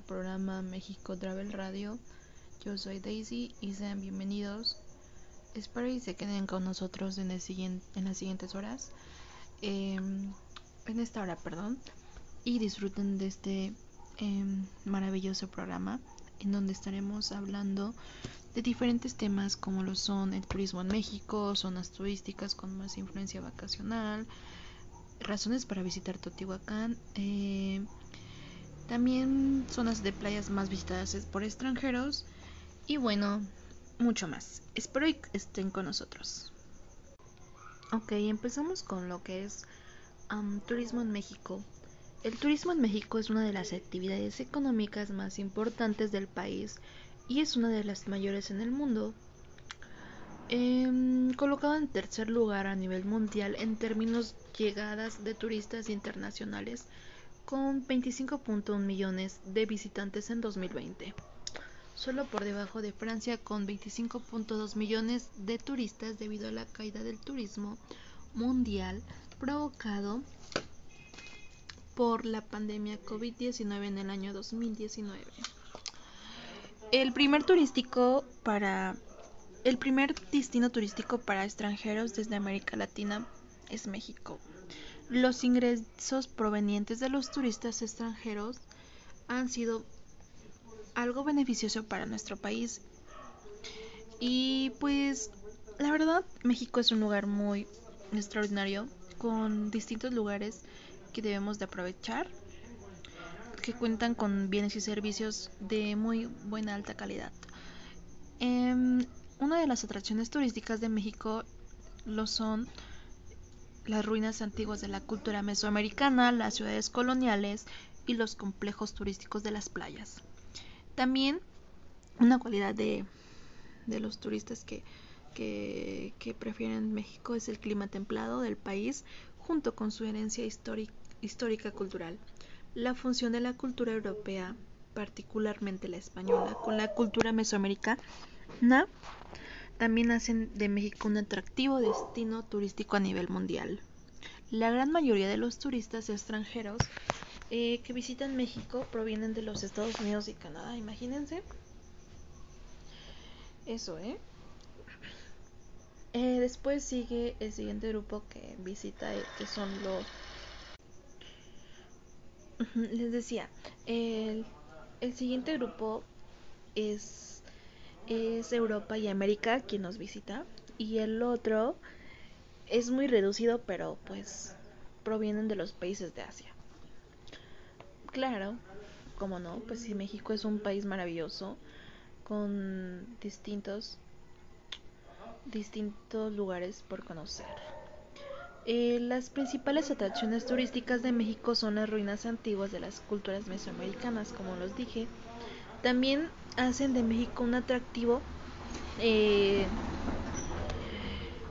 programa México Travel Radio. Yo soy Daisy y sean bienvenidos. Espero y se queden con nosotros en, el siguiente, en las siguientes horas. Em, en esta hora, perdón. Y disfruten de este em, maravilloso programa en donde estaremos hablando de diferentes temas como lo son el turismo en México, zonas turísticas con más influencia vacacional, razones para visitar Teotihuacán, eh, también zonas de playas más visitadas por extranjeros y bueno, mucho más. Espero que estén con nosotros. Ok, empezamos con lo que es turismo en México. El turismo en México es una de las actividades económicas más importantes del país y es una de las mayores en el mundo. Eh, colocado en tercer lugar a nivel mundial en términos llegadas de turistas internacionales, con 25.1 millones de visitantes en 2020, solo por debajo de Francia con 25.2 millones de turistas debido a la caída del turismo mundial provocado por la pandemia COVID-19 en el año 2019. El primer turístico para el primer destino turístico para extranjeros desde América Latina es México. Los ingresos provenientes de los turistas extranjeros han sido algo beneficioso para nuestro país. Y pues la verdad, México es un lugar muy extraordinario con distintos lugares que debemos de aprovechar que cuentan con bienes y servicios de muy buena alta calidad. Em, una de las atracciones turísticas de México lo son las ruinas antiguas de la cultura mesoamericana, las ciudades coloniales y los complejos turísticos de las playas. También una cualidad de, los turistas que, que, que, prefieren México es el clima templado del país junto con su herencia histórica cultural. La función de la cultura europea, particularmente la española, con la cultura mesoamericana también hacen de México un atractivo destino turístico a nivel mundial. La gran mayoría de los turistas extranjeros eh, que visitan México provienen de los Estados Unidos y Canadá, imagínense. Eso, ¿eh? ¿eh? después sigue el siguiente grupo que visita, que son los... Les decía, el, el siguiente grupo es es Europa y América quien nos visita y el otro es muy reducido pero pues provienen de los países de Asia. Claro, como no, pues si México es un país maravilloso con distintos distintos lugares por conocer. Eh, las principales atracciones turísticas de México son las ruinas antiguas de las culturas mesoamericanas, como los dije, también hacen de México un atractivo eh,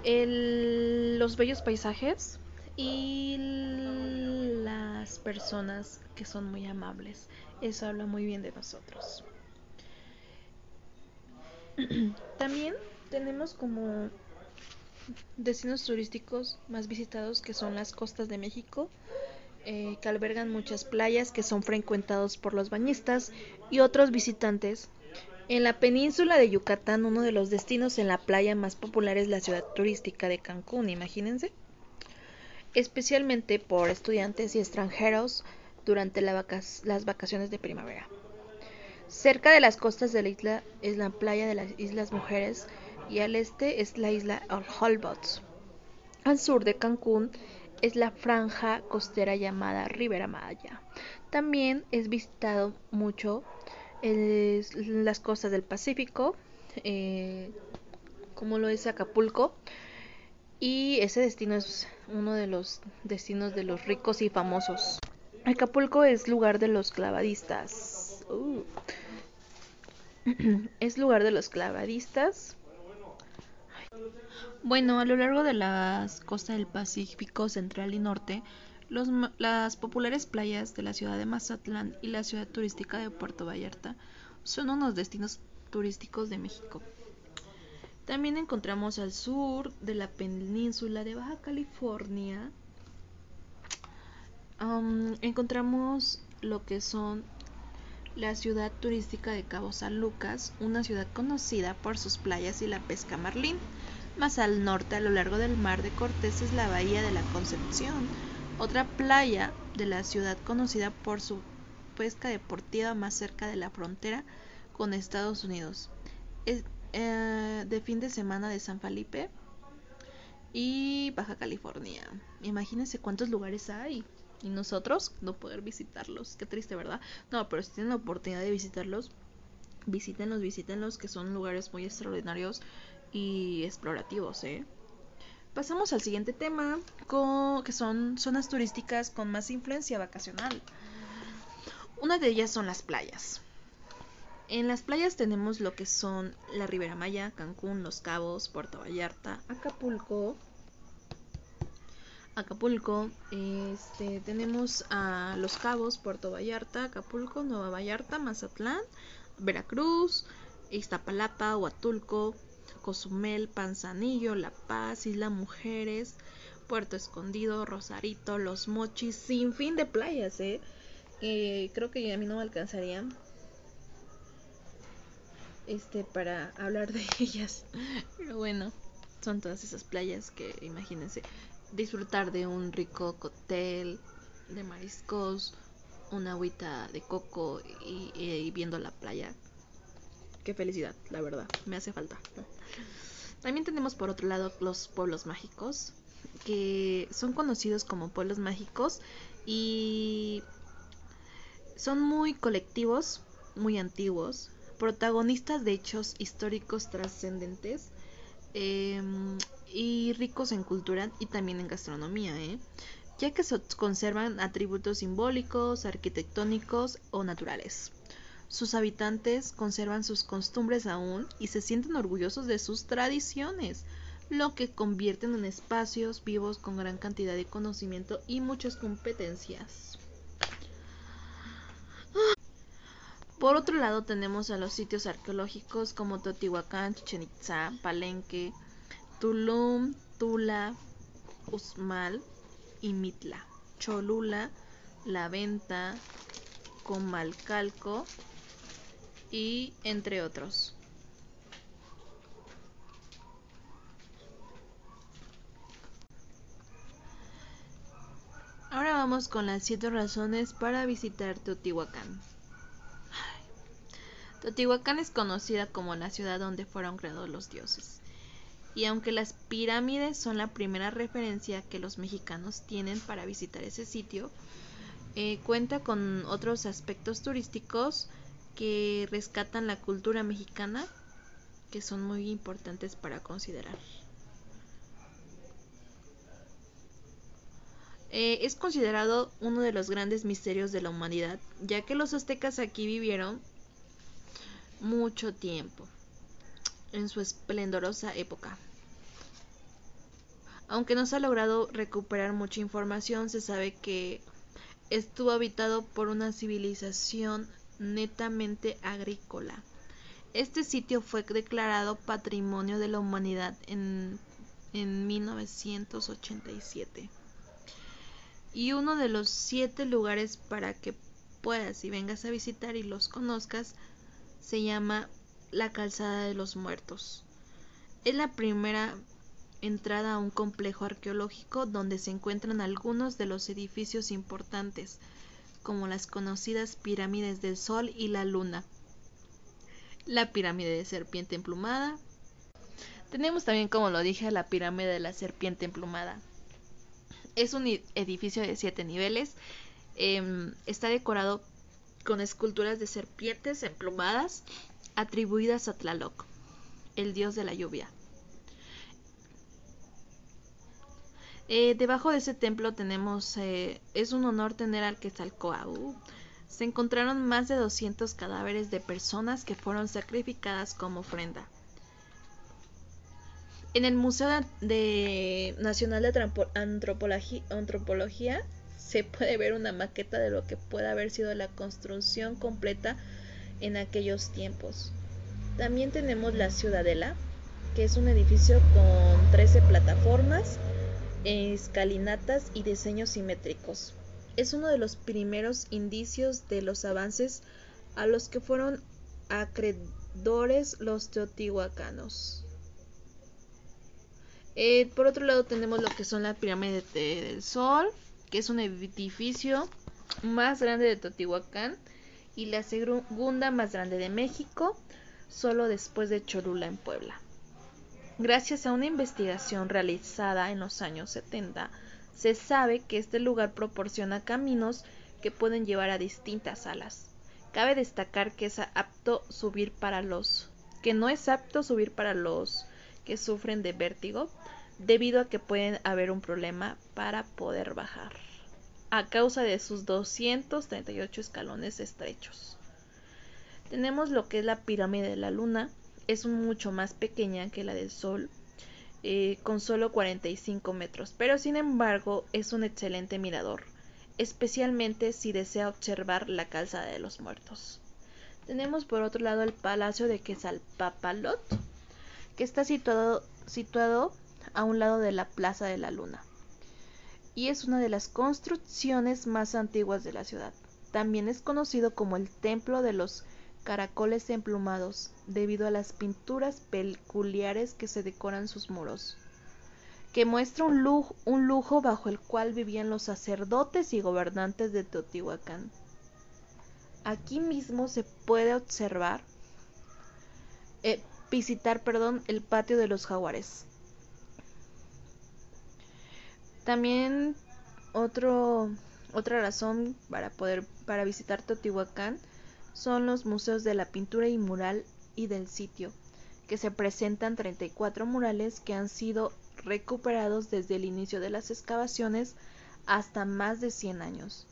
los bellos paisajes y las personas que son muy amables. Eso habla muy bien de nosotros. También tenemos como destinos turísticos más visitados que son las costas de México, eh, que albergan muchas playas que son frecuentados por los bañistas y otros visitantes. En la península de Yucatán, uno de los destinos en la playa más popular es la ciudad turística de Cancún, imagínense. Especialmente por estudiantes y extranjeros durante las vacaciones de primavera. Cerca de las costas de la isla es la playa de las Islas Mujeres y al este es la isla Holbox. Al sur de Cancún es la franja costera llamada Ribera Maya. También es visitado mucho las costas del Pacífico, eh, como lo es Acapulco. Y ese destino es uno de los destinos de los ricos y famosos. Acapulco es lugar de los clavadistas. Uh. es lugar de los clavadistas bueno, a lo largo de las costas del Pacífico Central y Norte, las populares playas de la ciudad de Mazatlán y la ciudad turística de Puerto Vallarta son unos destinos turísticos de México. También encontramos al sur de la península de Baja California. encontramos lo que son la ciudad turística de Cabo San Lucas, una ciudad conocida por sus playas y la pesca marlín. Más al norte, a lo largo del mar de Cortés, es la bahía de la Concepción, otra playa de la ciudad conocida por su pesca deportiva más cerca de la frontera con Estados Unidos. Es, eh, de fin de semana de San Felipe y Baja California. Imagínense cuántos lugares hay y nosotros no poder visitarlos. Qué triste, ¿verdad? No, pero si tienen la oportunidad de visitarlos, visítenlos, visítenlos, que son lugares muy extraordinarios y explorativos, ¿eh? Pasamos al siguiente tema, que son zonas turísticas con más influencia vacacional. Una de ellas son las playas. En las playas tenemos lo que son la Ribera Maya, Cancún, Los Cabos, Puerto Vallarta, Acapulco, Acapulco, este, tenemos a Los Cabos, Puerto Vallarta, Acapulco, Nueva Vallarta, Mazatlán, Veracruz, Iztapalapa, Huatulco, Cozumel, Panzanillo, La Paz, Isla Mujeres, Puerto Escondido, Rosarito, Los Mochis, sin fin de playas, ¿eh? creo que a mí no me alcanzarían este para hablar de ellas. Pero bueno, son todas esas playas que imagínense disfrutar de un rico cóctel de mariscos, una agüita de coco y, viendo la playa. Qué felicidad, la verdad, me hace falta. También tenemos por otro lado los pueblos mágicos, que son conocidos como pueblos mágicos y son muy colectivos, muy antiguos, protagonistas de hechos históricos trascendentes. Em, y ricos en cultura y también en gastronomía, ¿eh? ya que conservan atributos simbólicos, arquitectónicos o naturales. Sus habitantes conservan sus costumbres aún y se sienten orgullosos de sus tradiciones, lo que convierten en espacios vivos con gran cantidad de conocimiento y muchas competencias. Por otro lado tenemos a los sitios arqueológicos como Teotihuacán, Chichen Itza, Palenque, Tulum, Tula, Usmal y Mitla, Cholula, La Venta, Comalcalco y entre otros. Ahora vamos con las siete razones para visitar Teotihuacán. Teotihuacán es conocida como la ciudad donde fueron creados los dioses y aunque las pirámides son la primera referencia que los mexicanos tienen para visitar ese sitio, eh, cuenta con otros aspectos turísticos que rescatan la cultura mexicana que son muy importantes para considerar. Eh, es considerado uno de los grandes misterios de la humanidad, ya que los aztecas aquí vivieron mucho tiempo en su esplendorosa época. Aunque no se ha logrado recuperar mucha información, se sabe que estuvo habitado por una civilización netamente agrícola. Este sitio fue declarado Patrimonio de la Humanidad en, en 1987. Y uno de los siete lugares para que puedas y vengas a visitar y los conozcas se llama la Calzada de los Muertos. Es la primera entrada a un complejo arqueológico donde se encuentran algunos de los edificios importantes, como las conocidas pirámides del Sol y la Luna, la pirámide de serpiente emplumada. Tenemos también, como lo dije, la pirámide de la serpiente emplumada. Es un edificio de siete niveles. Em, está decorado con esculturas de serpientes emplumadas atribuidas a Tlaloc, el dios de la lluvia. Eh, debajo de ese templo tenemos, eh, es un honor tener al Quetzalcoatl. Se encontraron más de 200 cadáveres de personas que fueron sacrificadas como ofrenda. En el Museo de, Nacional de Antropología, Antropología se puede ver una maqueta de lo que puede haber sido la construcción completa en aquellos tiempos. También tenemos la Ciudadela, que es un edificio con 13 plataformas escalinatas y diseños simétricos. Es uno de los primeros indicios de los avances a los que fueron acreedores los teotihuacanos. Eh, por otro lado tenemos lo que son la pirámide del Sol, que es un edificio más grande de Teotihuacán y la segunda más grande de México, solo después de Cholula en Puebla. Gracias a una investigación realizada en los años 70, se sabe que este lugar proporciona caminos que pueden llevar a distintas salas. Cabe destacar que es apto subir para los que no es apto subir para los que sufren de vértigo, debido a que pueden haber un problema para poder bajar a causa de sus 238 escalones estrechos. Tenemos lo que es la pirámide de la luna, es mucho más pequeña que la del sol, eh, con solo 45 metros, pero sin embargo es un excelente mirador, especialmente si desea observar la calzada de los muertos. Tenemos por otro lado el palacio de Quesalpapalot, que está situado, situado a un lado de la Plaza de la Luna y es una de las construcciones más antiguas de la ciudad. También es conocido como el Templo de los Caracoles Emplumados, debido a las pinturas peculiares que se decoran sus muros, que muestra un lujo, bajo el cual vivían los sacerdotes y gobernantes de Teotihuacán. Aquí mismo se puede observar, eh, visitar, perdón, el patio de los jaguares, también otro, otra razón para poder para visitar Teotihuacán son los museos de la pintura y mural y del sitio, que se presentan 34 murales que han sido recuperados desde el inicio de las excavaciones hasta más de 100 años.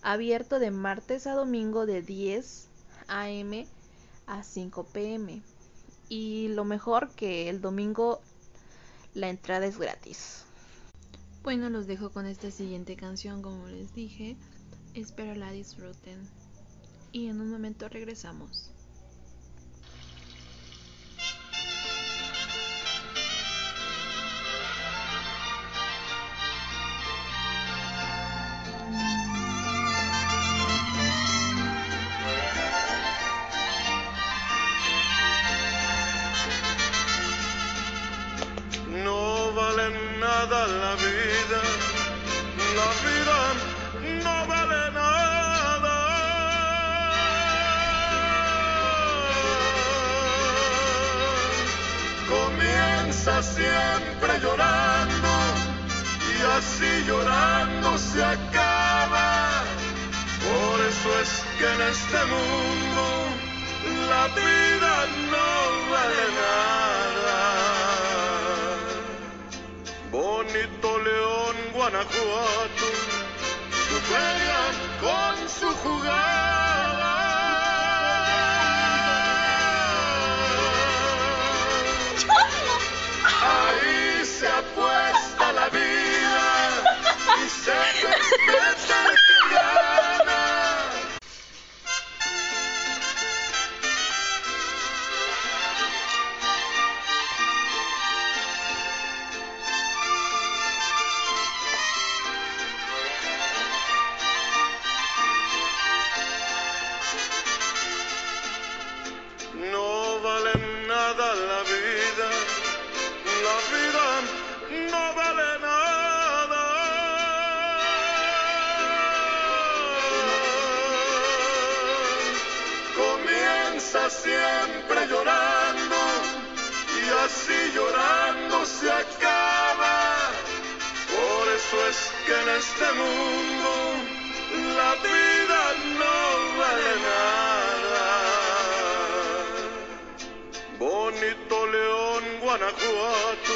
Abierto de martes a domingo de 10 a.m. a 5 p.m. Y lo mejor que el domingo la entrada es gratis. Bueno, los dejo con esta siguiente canción, como les dije. Espero la disfruten. Y en un momento regresamos. Su feria con su jugada. Ahí se apuesta la vida y se respeta este mundo la vida no vale nada. Bonito León, Guanajuato,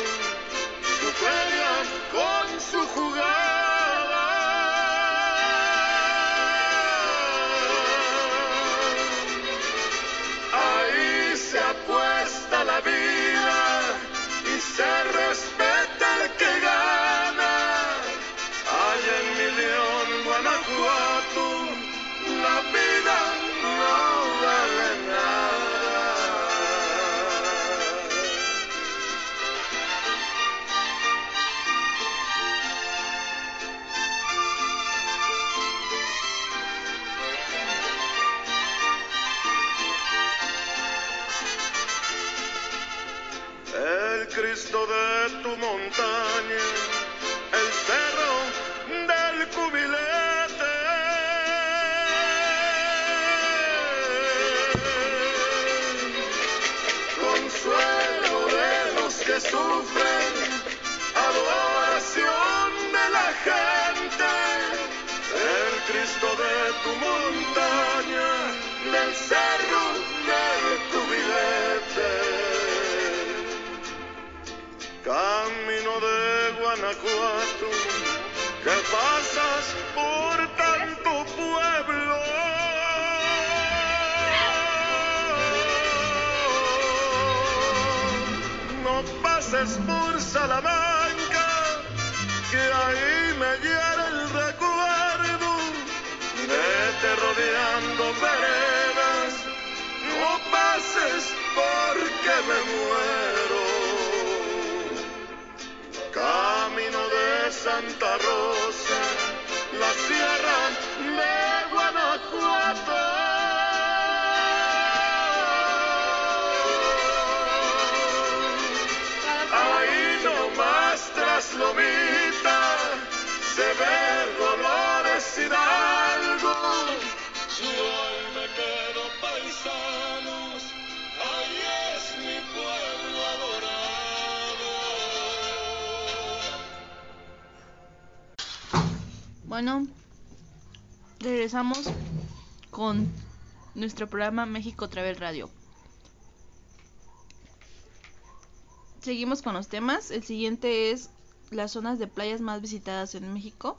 Cristo de tu montaña, el cerro del cubilete. Consuelo de los que sufren, adoración de la gente, el Cristo de tu montaña, del cerro Camino de Guanajuato, que pasas por tanto pueblo. No pases por Salamanca, que ahí me hiere el recuerdo. Vete rodeando veredas, no pases porque me muero. Santa Rosa, la sierra de Guanajuato. Ahí nomás tras Lomita se ve Dolores Hidalgo. Bueno, regresamos con nuestro programa México Travel Radio. Seguimos con los temas. El siguiente es las zonas de playas más visitadas en México.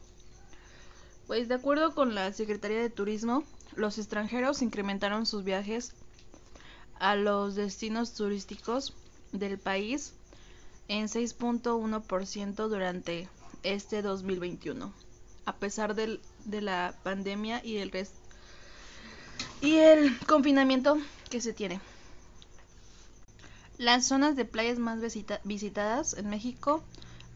Pues de acuerdo con la Secretaría de Turismo, los extranjeros incrementaron sus viajes a los destinos turísticos del país en 6.1% durante este 2021, a pesar del- de la pandemia y el res- y el confinamiento que se tiene. Las zonas de playas más visita- visitadas en México,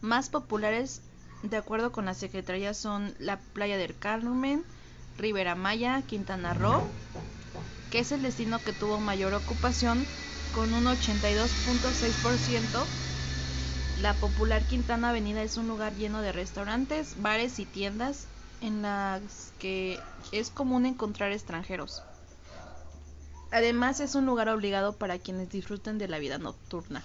más populares de acuerdo con la Secretaría son la Playa del Carmen, Ribera Maya, Quintana Roo, que es el destino que tuvo mayor ocupación con un 82.6%. La popular Quintana Avenida es un lugar lleno de restaurantes, bares y tiendas en las que es común encontrar extranjeros. Además es un lugar obligado para quienes disfruten de la vida nocturna.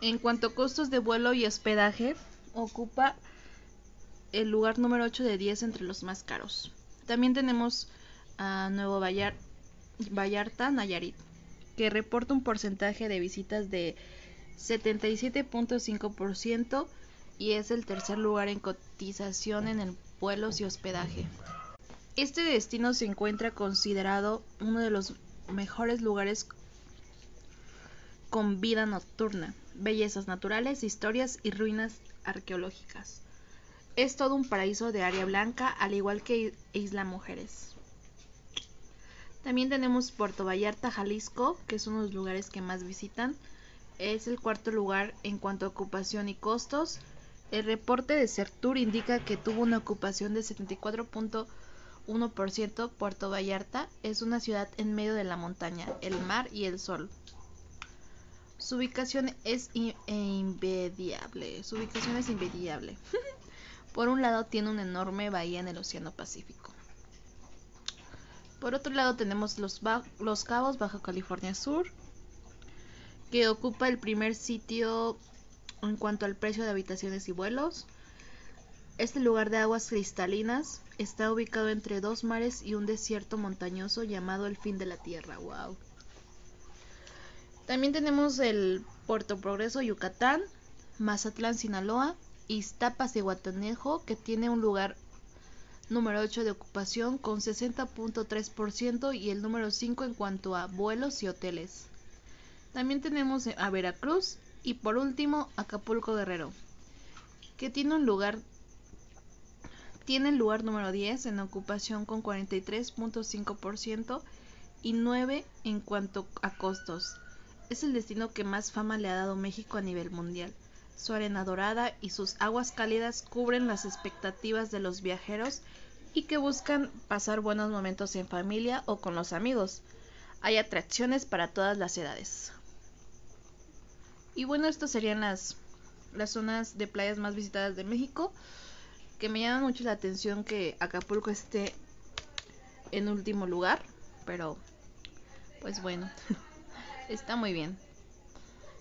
En cuanto a costos de vuelo y hospedaje, ocupa el lugar número 8 de 10 entre los más caros. También tenemos a Nuevo Vallar- Vallarta, Nayarit, que reporta un porcentaje de visitas de 77.5% y es el tercer lugar en cotización en el vuelos y hospedaje. Este destino se encuentra considerado uno de los mejores lugares con vida nocturna, bellezas naturales, historias y ruinas arqueológicas. Es todo un paraíso de área blanca, al igual que Isla Mujeres. También tenemos Puerto Vallarta, Jalisco, que es uno de los lugares que más visitan. Es el cuarto lugar en cuanto a ocupación y costos. El reporte de Certur indica que tuvo una ocupación de 74.1%. Puerto Vallarta es una ciudad en medio de la montaña, el mar y el sol. Su ubicación es in- e invidiable. Su ubicación es invidiable. Por un lado tiene una enorme bahía en el Océano Pacífico. Por otro lado tenemos los, los Cabos, Baja California Sur, que ocupa el primer sitio en cuanto al precio de habitaciones y vuelos. Este lugar de aguas cristalinas está ubicado entre dos mares y un desierto montañoso llamado el fin de la tierra. Wow. También tenemos el Puerto Progreso, Yucatán, Mazatlán, Sinaloa, Iztapas y Guatanejo, que tiene un lugar número 8 de ocupación con 60.3% y el número 5 en cuanto a vuelos y hoteles. También tenemos a Veracruz y por último Acapulco Guerrero, que tiene un lugar el lugar número 10 en ocupación con 43.5% y 9 en cuanto a costos. Es el destino que más fama le ha dado México a nivel mundial. Su arena dorada y sus aguas cálidas cubren las expectativas de los viajeros y que buscan pasar buenos momentos en familia o con los amigos. Hay atracciones para todas las edades. Y bueno, estas serían las, las zonas de playas más visitadas de México. Que me llama mucho la atención que Acapulco esté en último lugar. Pero, pues bueno, está muy bien.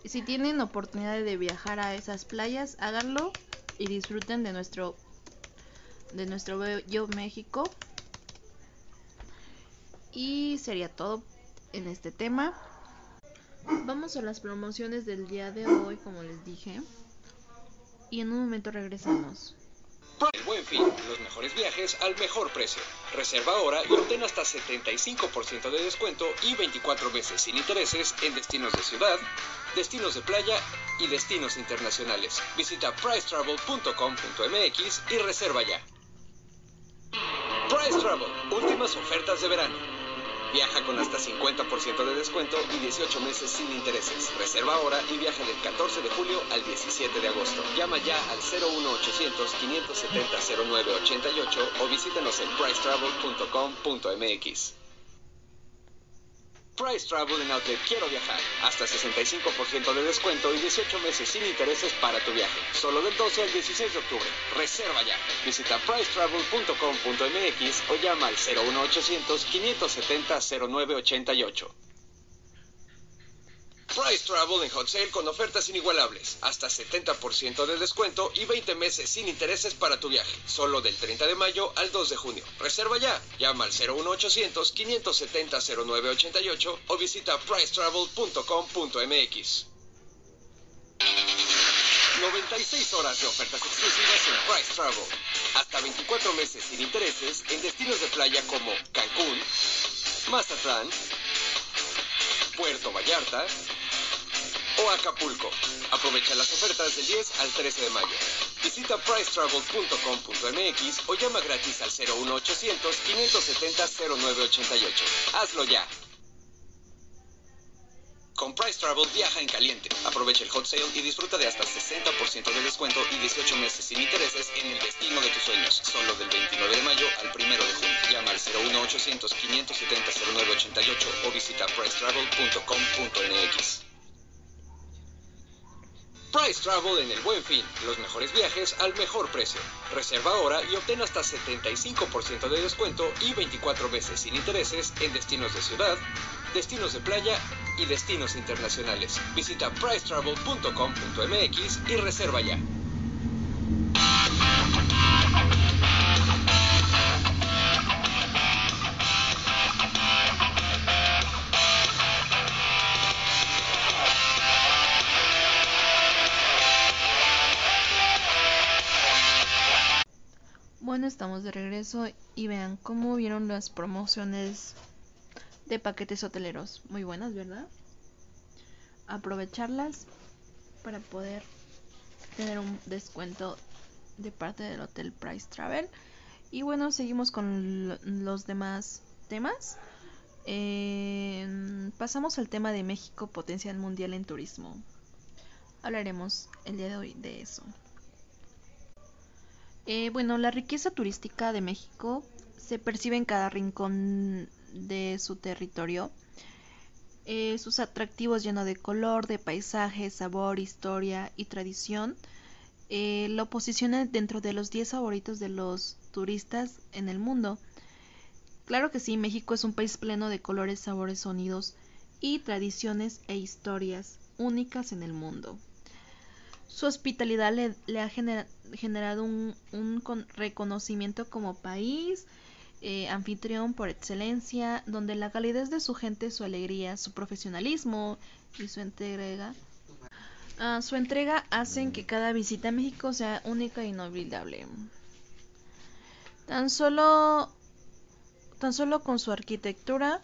Y si tienen oportunidad de viajar a esas playas, háganlo y disfruten de nuestro de nuestro bello México. Y sería todo en este tema. Vamos a las promociones del día de hoy, como les dije. Y en un momento regresamos. El buen fin, los mejores viajes al mejor precio. Reserva ahora y obtén hasta 75% de descuento y 24 meses sin intereses en destinos de ciudad, destinos de playa y destinos internacionales. Visita pricetravel.com.mx y reserva ya. Price Travel, últimas ofertas de verano. Viaja con hasta 50% de descuento y 18 meses sin intereses. Reserva ahora y viaja del 14 de julio al 17 de agosto. Llama ya al 01800 570 0988 o visítanos en pricetravel.com.mx. Price Travel en Outlet Quiero Viajar. Hasta 65% de descuento y 18 meses sin intereses para tu viaje. Solo del 12 al 16 de octubre. Reserva ya. Visita pricetravel.com.mx o llama al 01800 570 0988. Price Travel en Hot Sale con ofertas inigualables, hasta 70% de descuento y 20 meses sin intereses para tu viaje, solo del 30 de mayo al 2 de junio. Reserva ya, llama al 01800 570 0988 o visita pricetravel.com.mx. 96 horas de ofertas exclusivas en Price Travel. Hasta 24 meses sin intereses en destinos de playa como Cancún, Mazatlán, Puerto Vallarta o Acapulco. Aprovecha las ofertas del 10 al 13 de mayo. Visita pricetravel.com.mx o llama gratis al 01800 570 0988. Hazlo ya. Con Price Travel viaja en caliente. Aprovecha el hot sale y disfruta de hasta 60% de descuento y 18 meses sin intereses en el destino de tus sueños. Solo del 29 de mayo al 1 de junio. Llama al 01800 570 0988 o visita pricetravel.com.mx. Price Travel en el Buen Fin. Los mejores viajes al mejor precio. Reserva ahora y obtén hasta 75% de descuento y 24 meses sin intereses en destinos de ciudad, destinos de playa y destinos internacionales. Visita pricetravel.com.mx y reserva ya. Bueno, estamos de regreso y vean cómo vieron las promociones de paquetes hoteleros. Muy buenas, ¿verdad? Aprovecharlas para poder tener un descuento de parte del Hotel Price Travel. Y bueno, seguimos con los demás temas. Eh, pasamos al tema de México, potencial mundial en turismo. Hablaremos el día de hoy de eso. Eh, bueno, la riqueza turística de México se percibe en cada rincón de su territorio. Eh, sus atractivos llenos de color, de paisaje, sabor, historia y tradición eh, lo posicionan dentro de los 10 favoritos de los turistas en el mundo. Claro que sí, México es un país pleno de colores, sabores, sonidos y tradiciones e historias únicas en el mundo. Su hospitalidad le, ha generado un, reconocimiento como país, eh, anfitrión por excelencia, donde la calidez de su gente, su alegría, su profesionalismo y su entrega, ah, su entrega hacen que cada visita a México sea única e inolvidable. Tan solo, tan solo con su arquitectura,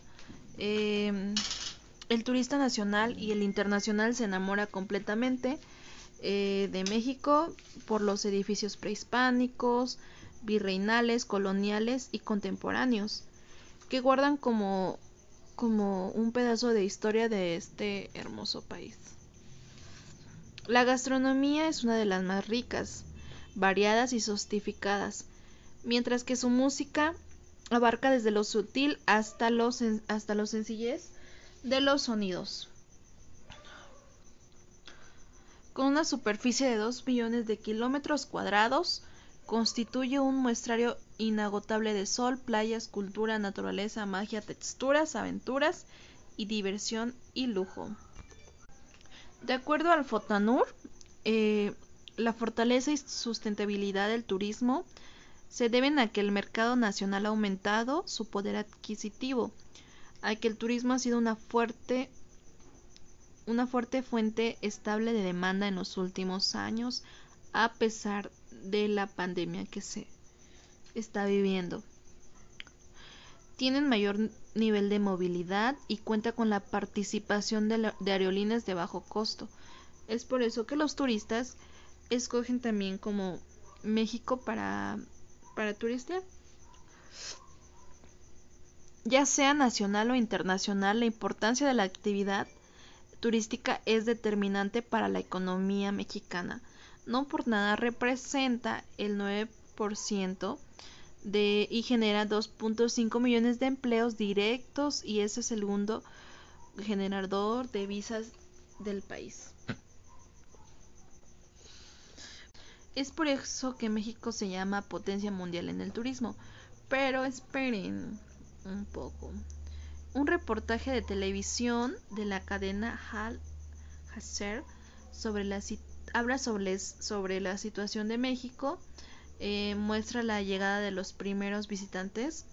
eh, el turista nacional y el internacional se enamora completamente eh, de México por los edificios prehispánicos, virreinales, coloniales y contemporáneos, que guardan como, como un pedazo de historia de este hermoso país. La gastronomía es una de las más ricas, variadas y sofisticadas, mientras que su música abarca desde lo sutil hasta lo, hasta lo sencillez de los sonidos. con una superficie de 2 millones de kilómetros cuadrados, constituye un muestrario inagotable de sol, playas, cultura, naturaleza, magia, texturas, aventuras y diversión y lujo. De acuerdo al Fotanur, eh, la fortaleza y sustentabilidad del turismo se deben a que el mercado nacional ha aumentado su poder adquisitivo, a que el turismo ha sido una fuerte una fuerte fuente estable de demanda en los últimos años a pesar de la pandemia que se está viviendo. Tienen mayor nivel de movilidad y cuenta con la participación de, de aerolíneas de bajo costo. Es por eso que los turistas escogen también como México para, para turistear. Ya sea nacional o internacional, la importancia de la actividad turística es determinante para la economía mexicana. No por nada representa el 9% de, y genera 2.5 millones de empleos directos y es el segundo generador de visas del país. Es por eso que México se llama potencia mundial en el turismo. Pero esperen un poco. Un reportaje de televisión de la cadena Hal Hasser sobre la habla sobre, sobre la situación de México. Eh, muestra la llegada de los primeros visitantes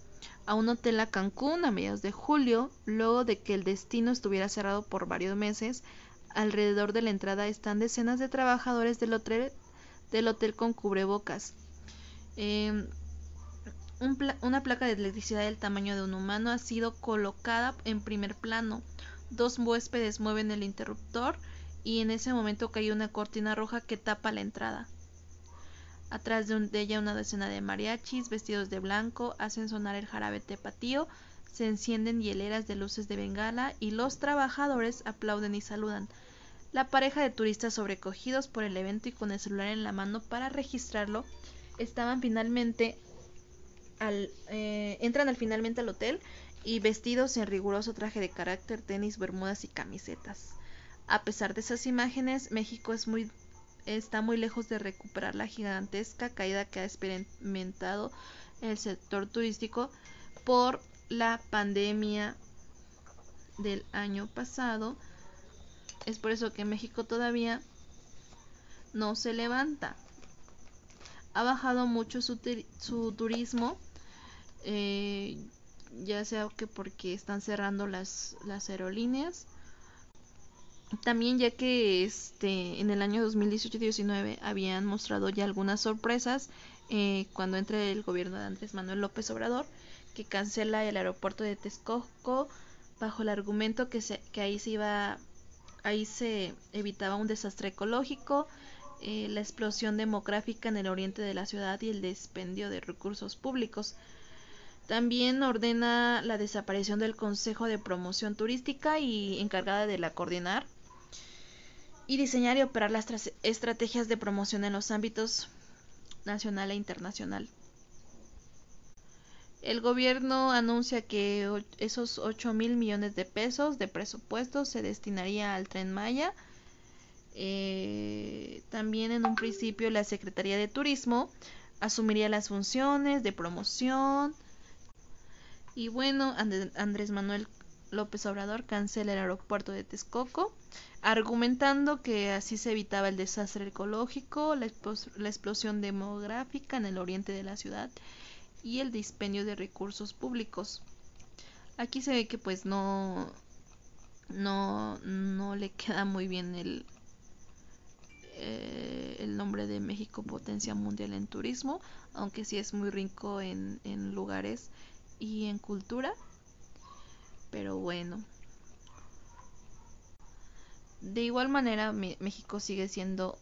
a un hotel a Cancún a mediados de julio, luego de que el destino estuviera cerrado por varios meses. Alrededor de la entrada están decenas de trabajadores del hotel del hotel con cubrebocas. Em, una placa de electricidad del tamaño de un humano ha sido colocada en primer plano. Dos huéspedes mueven el interruptor y en ese momento cae una cortina roja que tapa la entrada. Atrás de, ella una docena de mariachis vestidos de blanco hacen sonar el jarabe tepatío, se encienden hieleras de luces de bengala y los trabajadores aplauden y saludan. La pareja de turistas sobrecogidos por el evento y con el celular en la mano para registrarlo estaban finalmente al, eh, entran al finalmente al hotel y vestidos en riguroso traje de carácter, tenis, bermudas y camisetas. A pesar de esas imágenes, México está muy lejos de recuperar la gigantesca caída que ha experimentado el sector turístico por la pandemia del año pasado es por eso que México todavía no se levanta. Ha bajado mucho su, turismo, eh, ya sea que porque están cerrando las aerolíneas. También ya que este en el año 2018-19 habían mostrado ya algunas sorpresas eh, cuando entre el gobierno de Andrés Manuel López Obrador que cancela el aeropuerto de Texcoco bajo el argumento que, se, que ahí se iba ahí se evitaba un desastre ecológico, eh, la explosión demográfica en el oriente de la ciudad y el despendio de recursos públicos. También ordena la desaparición del Consejo de Promoción Turística y encargada de la coordinar y diseñar y operar las estrategias de promoción en los ámbitos nacional e internacional. El gobierno anuncia que esos 8 mil millones de pesos de presupuesto se destinaría al tren Maya. Eh, también en un principio la Secretaría de Turismo asumiría las funciones de promoción. Y bueno, Andrés Manuel López Obrador cancela el aeropuerto de Texcoco, argumentando que así se evitaba el desastre ecológico, la explosión demográfica en el oriente de la ciudad y el dispendio de recursos públicos. Aquí se ve que pues no no no le queda muy bien el eh, el nombre de México potencia mundial en turismo, aunque sí es muy rico en, en lugares y en cultura. Pero bueno. De igual manera, México sigue siendo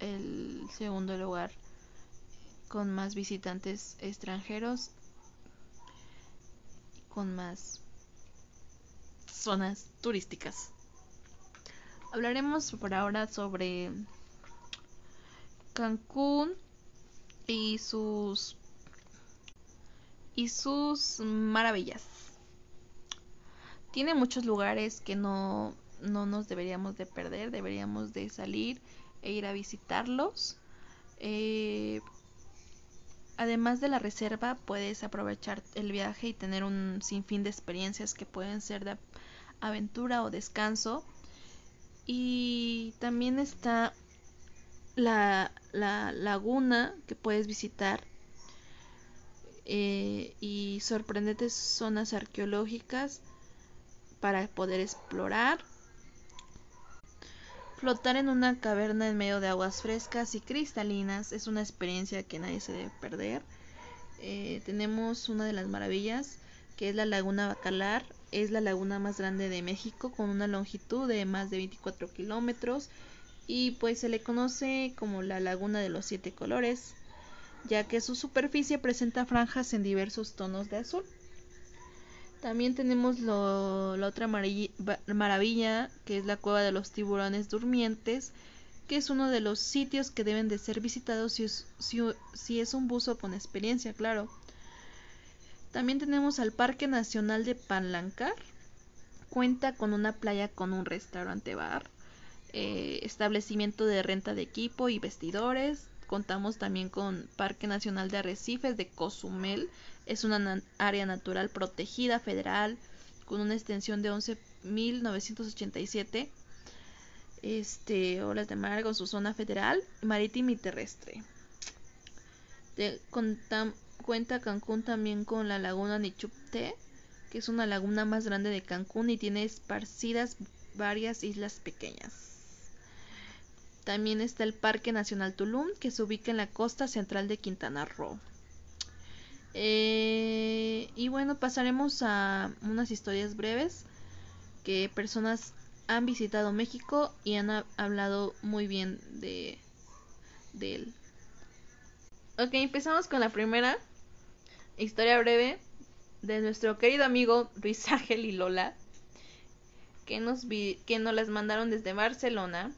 el segundo lugar con más visitantes extranjeros, con más zonas turísticas. Hablaremos por ahora sobre Cancún y sus y sus maravillas. Tiene muchos lugares que no, no nos deberíamos de perder, deberíamos de salir e ir a visitarlos. Eh, además de la reserva, puedes aprovechar el viaje y tener un sinfín de experiencias que pueden ser de aventura o descanso. Y también está la, laguna que puedes visitar eh, y sorprendentes zonas arqueológicas para poder explorar. Flotar en una caverna en medio de aguas frescas y cristalinas es una experiencia que nadie se debe perder. Eh, tenemos una de las maravillas que es la laguna Bacalar. Es la laguna más grande de México con una longitud de más de 24 kilómetros y pues se le conoce como la laguna de los siete colores ya que su superficie presenta franjas en diversos tonos de azul. También tenemos la otra maravilla, que es la cueva de los tiburones durmientes, que es uno de los sitios que deben de ser visitados si es, un buzo con experiencia, claro. También tenemos al Parque Nacional de Panlancar. Cuenta con una playa con un restaurante bar, eh, establecimiento de renta de equipo y vestidores, Contamos también con Parque Nacional de Arrecifes de Cozumel. Es una área natural protegida federal con una extensión de 11.987 este, olas de mar con su zona federal, marítima y terrestre. cuenta Cancún también con la laguna Nichupte, que es una laguna más grande de Cancún y tiene esparcidas varias islas pequeñas. También está el Parque Nacional Tulum, que se ubica en la costa central de Quintana Roo. Eh, y bueno, pasaremos a unas historias breves que personas han visitado México y han hablado muy bien de, él. Ok, empezamos con la primera historia breve de nuestro querido amigo Luis Ángel y Lola, que nos, que nos las mandaron desde Barcelona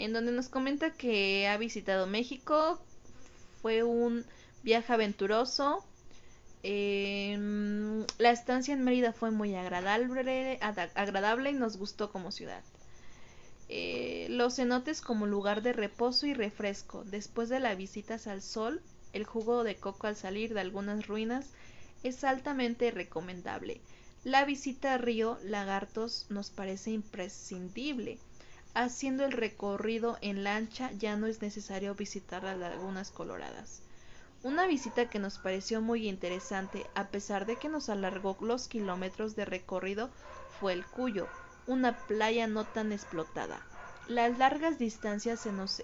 en donde nos comenta que ha visitado México, fue un viaje aventuroso, em, la estancia en Mérida fue muy agradable, y nos gustó como ciudad. Eh, los cenotes como lugar de reposo y refresco. Después de la visita al sol, el jugo de coco al salir de algunas ruinas es altamente recomendable. La visita a Río Lagartos nos parece imprescindible. Haciendo el recorrido en lancha ya no es necesario visitar las lagunas coloradas. Una visita que nos pareció muy interesante, a pesar de que nos alargó los kilómetros de recorrido, fue el Cuyo, una playa no tan explotada. Las largas distancias se nos,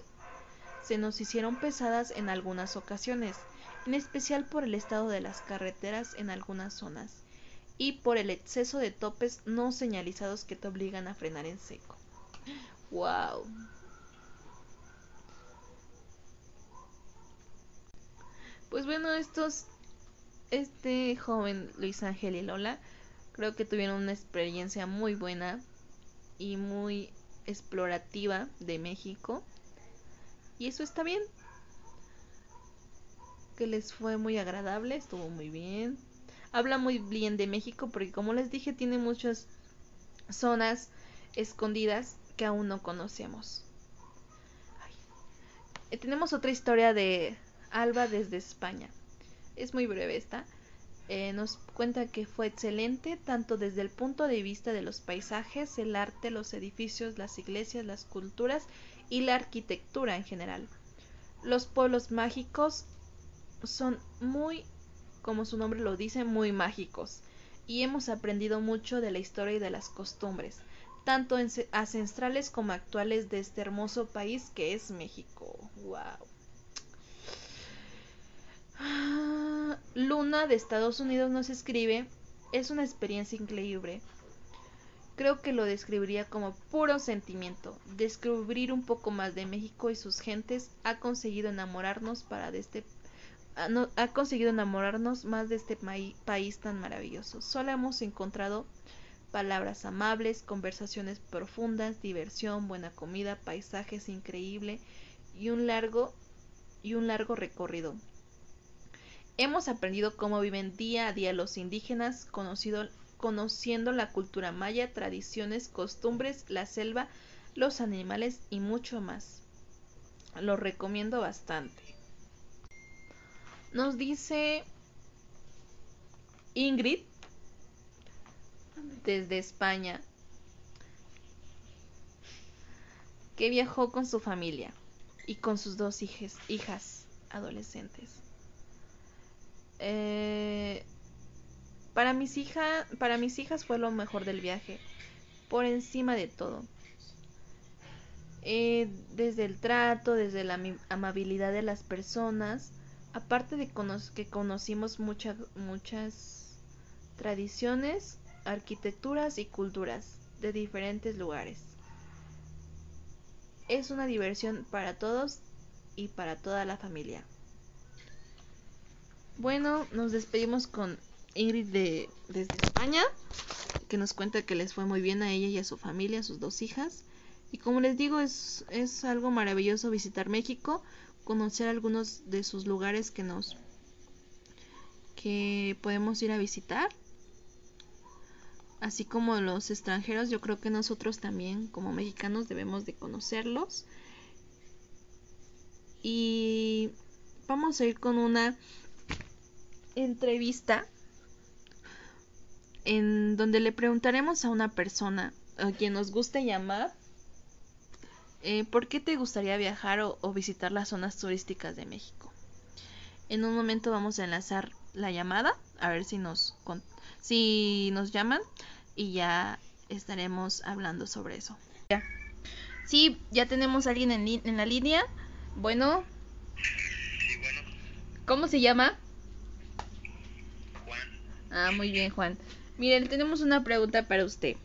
se nos hicieron pesadas en algunas ocasiones, en especial por el estado de las carreteras en algunas zonas y por el exceso de topes no señalizados que te obligan a frenar en seco. Wow. Pues bueno, estos, este joven Luis Ángel y Lola, creo que tuvieron una experiencia muy buena y muy explorativa de México. Y eso está bien. Que les fue muy agradable, estuvo muy bien. Habla muy bien de México porque como les dije tiene muchas zonas escondidas que aún no conocemos. Eh, tenemos otra historia de Alba desde España. Es muy breve esta. Eh, nos cuenta que fue excelente tanto desde el punto de vista de los paisajes, el arte, los edificios, las iglesias, las culturas y la arquitectura en general. Los pueblos mágicos son muy, como su nombre lo dice, muy mágicos y hemos aprendido mucho de la historia y de las costumbres tanto ancestrales como actuales de este hermoso país que es México. Wow. Luna de Estados Unidos nos escribe, es una experiencia increíble. Creo que lo describiría como puro sentimiento. Descubrir un poco más de México y sus gentes ha conseguido enamorarnos para de este ha conseguido enamorarnos más de este país tan maravilloso. Solo hemos encontrado palabras amables, conversaciones profundas, diversión, buena comida, paisajes increíble y un largo y un largo recorrido. Hemos aprendido cómo viven día a día los indígenas, conociendo la cultura maya, tradiciones, costumbres, la selva, los animales y mucho más. Lo recomiendo bastante. Nos dice Ingrid desde España que viajó con su familia y con sus dos hijas adolescentes. Eh, para, mis para mis hijas fue lo mejor del viaje, por encima de todo. Eh, desde el trato, desde la amabilidad de las personas, aparte de que conocimos muchas tradiciones, arquitecturas y culturas de diferentes lugares. Es una diversión para todos y para toda la familia. Bueno, nos despedimos con Ingrid de, desde España, que nos cuenta que les fue muy bien a ella y a su familia, a sus dos hijas. Y como les digo, es, es algo maravilloso visitar México, conocer algunos de sus lugares que nos que podemos ir a visitar. Así como los extranjeros, yo creo que nosotros también como mexicanos debemos de conocerlos. Y vamos a ir con una entrevista en donde le preguntaremos a una persona a quien nos guste llamar eh, ¿por qué te gustaría viajar o, visitar las zonas turísticas de México? En un momento vamos a enlazar la llamada, a ver si nos, si nos llaman y ya estaremos hablando sobre eso. Ya. Sí, ya tenemos a alguien en, en la línea. Bueno. Sí, bueno. ¿Cómo se llama? Ah, muy bien, Juan. Miren, tenemos una pregunta para usted.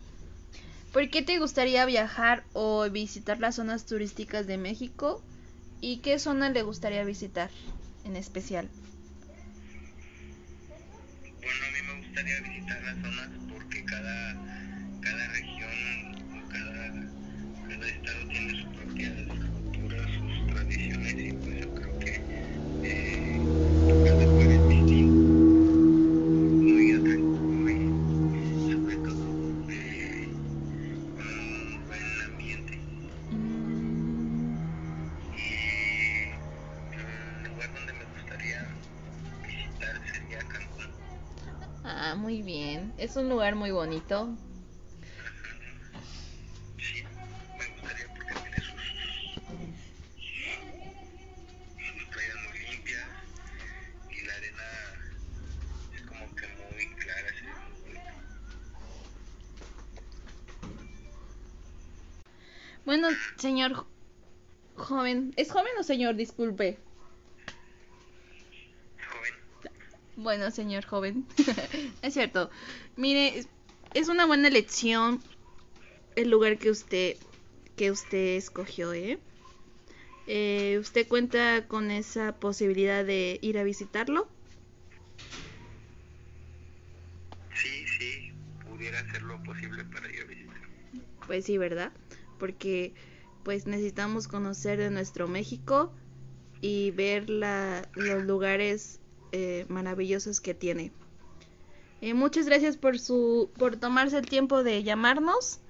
¿Por qué te gustaría viajar o visitar las zonas turísticas de México? ¿Y qué zona le gustaría visitar en especial? Bueno, a mí me gustaría visitar las zonas porque cada, cada región, cada, cada estado tiene su propia cultura, sus tradiciones y pues yo creo que eh, Es un lugar muy bonito. Sí, me gustaría porque tiene sus, sus playas muy limpias y la arena es como que muy clara, muy. Bueno, señor jo- joven. ¿Es joven o señor? Disculpe. Joven, Bueno, señor joven. es cierto. Mire, es- una buena elección el lugar que usted que usted escogió, ¿eh? Eh, ¿Usted cuenta con esa posibilidad de ir a visitarlo? sí, sí, pudiera hacer lo posible para ir a visitar. Pues sí, ¿verdad? Porque pues necesitamos conocer de nuestro México y ver la, los lugares eh, maravillosos que tiene. Eh, muchas gracias por su por tomarse el tiempo de llamarnos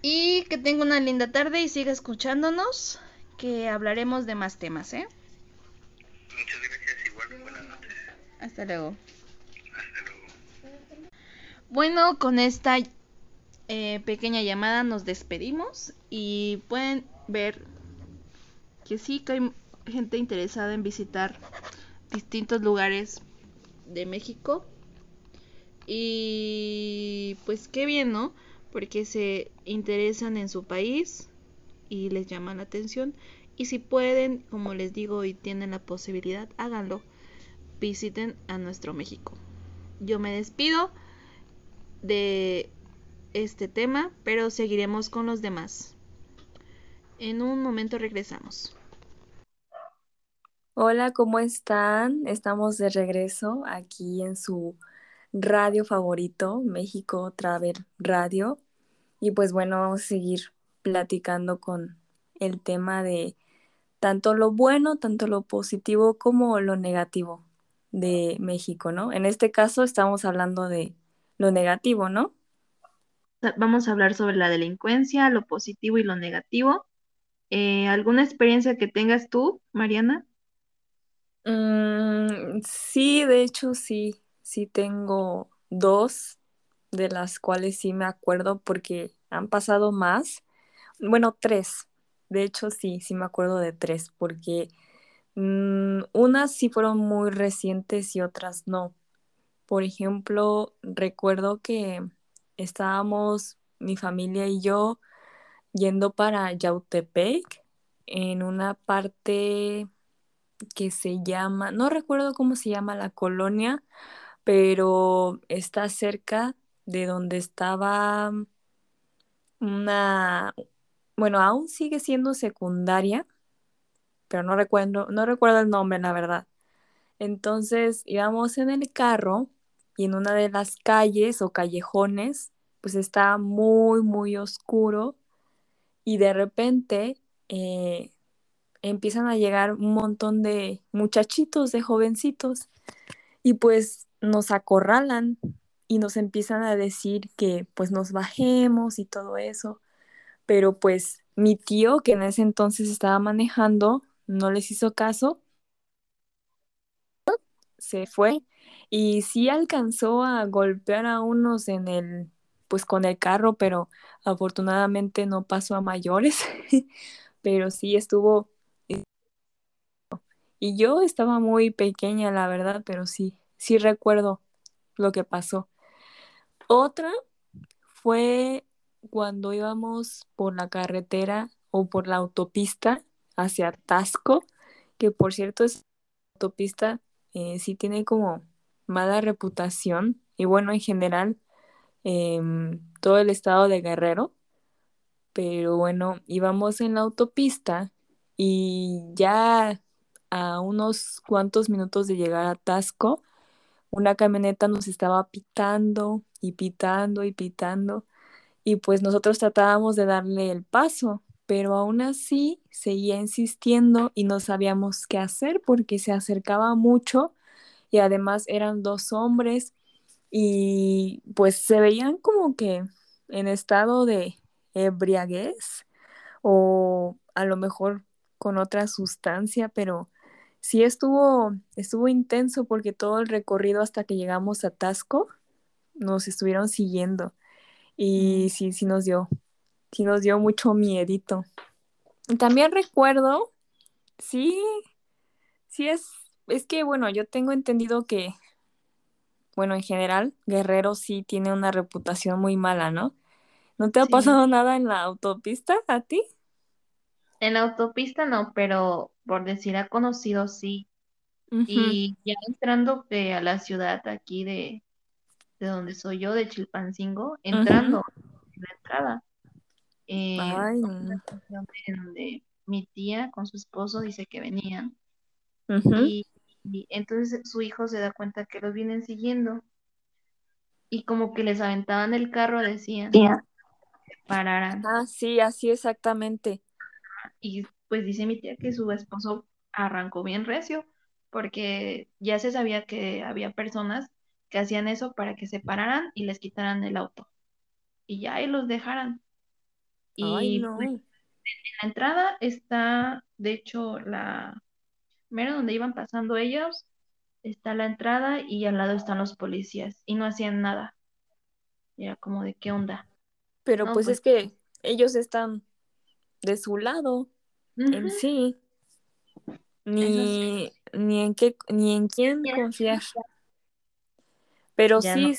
y que tenga una linda tarde y siga escuchándonos que hablaremos de más temas, ¿eh? Muchas gracias, igual, buenas noches. Hasta luego. Hasta luego. Bueno, con esta eh, pequeña llamada nos despedimos y pueden ver que sí que hay gente interesada en visitar distintos lugares de México y pues qué bien, ¿no? Porque se interesan en su país y les llama la atención y si pueden, como les digo y tienen la posibilidad, háganlo. Visiten a nuestro México. Yo me despido de este tema, pero seguiremos con los demás. En un momento regresamos. Hola, ¿cómo están? Estamos de regreso aquí en su radio favorito, México Travel Radio. Y pues bueno, vamos a seguir platicando con el tema de tanto lo bueno, tanto lo positivo como lo negativo de México, ¿no? En este caso estamos hablando de lo negativo, ¿no? vamos a hablar sobre la delincuencia, lo positivo y lo negativo. Eh, ¿alguna experiencia que tengas tú, Mariana? Mm, sí, de hecho sí, sí tengo dos de las cuales sí me acuerdo porque han pasado más. Bueno, tres. De hecho sí, sí me acuerdo de tres porque mm, unas sí fueron muy recientes y otras no. Por ejemplo, recuerdo que estábamos mi familia y yo yendo para Yautepec en una parte que se llama, no recuerdo cómo se llama la colonia, pero está cerca de donde estaba una, bueno, aún sigue siendo secundaria, pero no recuerdo, no recuerdo el nombre, la verdad. Entonces íbamos en el carro y en una de las calles o callejones, pues está muy, muy oscuro y de repente eh, empiezan a llegar un montón de muchachitos, de jovencitos, y pues nos acorralan y nos empiezan a decir que pues nos bajemos y todo eso. Pero pues mi tío, que en ese entonces estaba manejando, no les hizo caso, se fue y sí alcanzó a golpear a unos en el, pues con el carro, pero afortunadamente no pasó a mayores, pero sí estuvo y yo estaba muy pequeña, la verdad, pero sí, sí recuerdo lo que pasó. Otra fue cuando íbamos por la carretera o por la autopista hacia Tasco, que por cierto es autopista, eh, sí tiene como mala reputación y bueno, en general, em, todo el estado de Guerrero, pero bueno, íbamos en la autopista y ya a unos cuantos minutos de llegar a Tasco, una camioneta nos estaba pitando y pitando y pitando y pues nosotros tratábamos de darle el paso, pero aún así seguía insistiendo y no sabíamos qué hacer porque se acercaba mucho y además eran dos hombres y pues se veían como que en estado de embriaguez o a lo mejor con otra sustancia, pero sí estuvo, estuvo intenso porque todo el recorrido hasta que llegamos a Tasco nos estuvieron siguiendo y mm. sí, sí nos dio, sí nos dio mucho miedito. También recuerdo, sí, sí es, es que bueno, yo tengo entendido que, bueno, en general, Guerrero sí tiene una reputación muy mala, ¿no? ¿No te ha pasado nada en la autopista a ti? En la autopista no, pero por decir a conocidos sí. Y ya entrando a la ciudad aquí de, de donde soy yo, de Chilpancingo, entrando en la entrada. Eh, donde mi tía con su esposo dice que venían. y, entonces su hijo se da cuenta que los vienen siguiendo. Y como que les aventaban el carro, decían que pararan. Ah, sí, así exactamente. Y pues dice mi tía que su esposo arrancó bien recio, porque ya se sabía que había personas que hacían eso para que se pararan y les quitaran el auto. Y ya ahí los dejaran. Y pues, en la entrada está, de hecho, la mero donde iban pasando ellos, está la entrada y al lado están los policías y no hacían nada. era como de qué onda. Pero pues, pues, es que ellos están de su lado en sí. Ni, ni en qué, ni en quién confiar. Pero sí,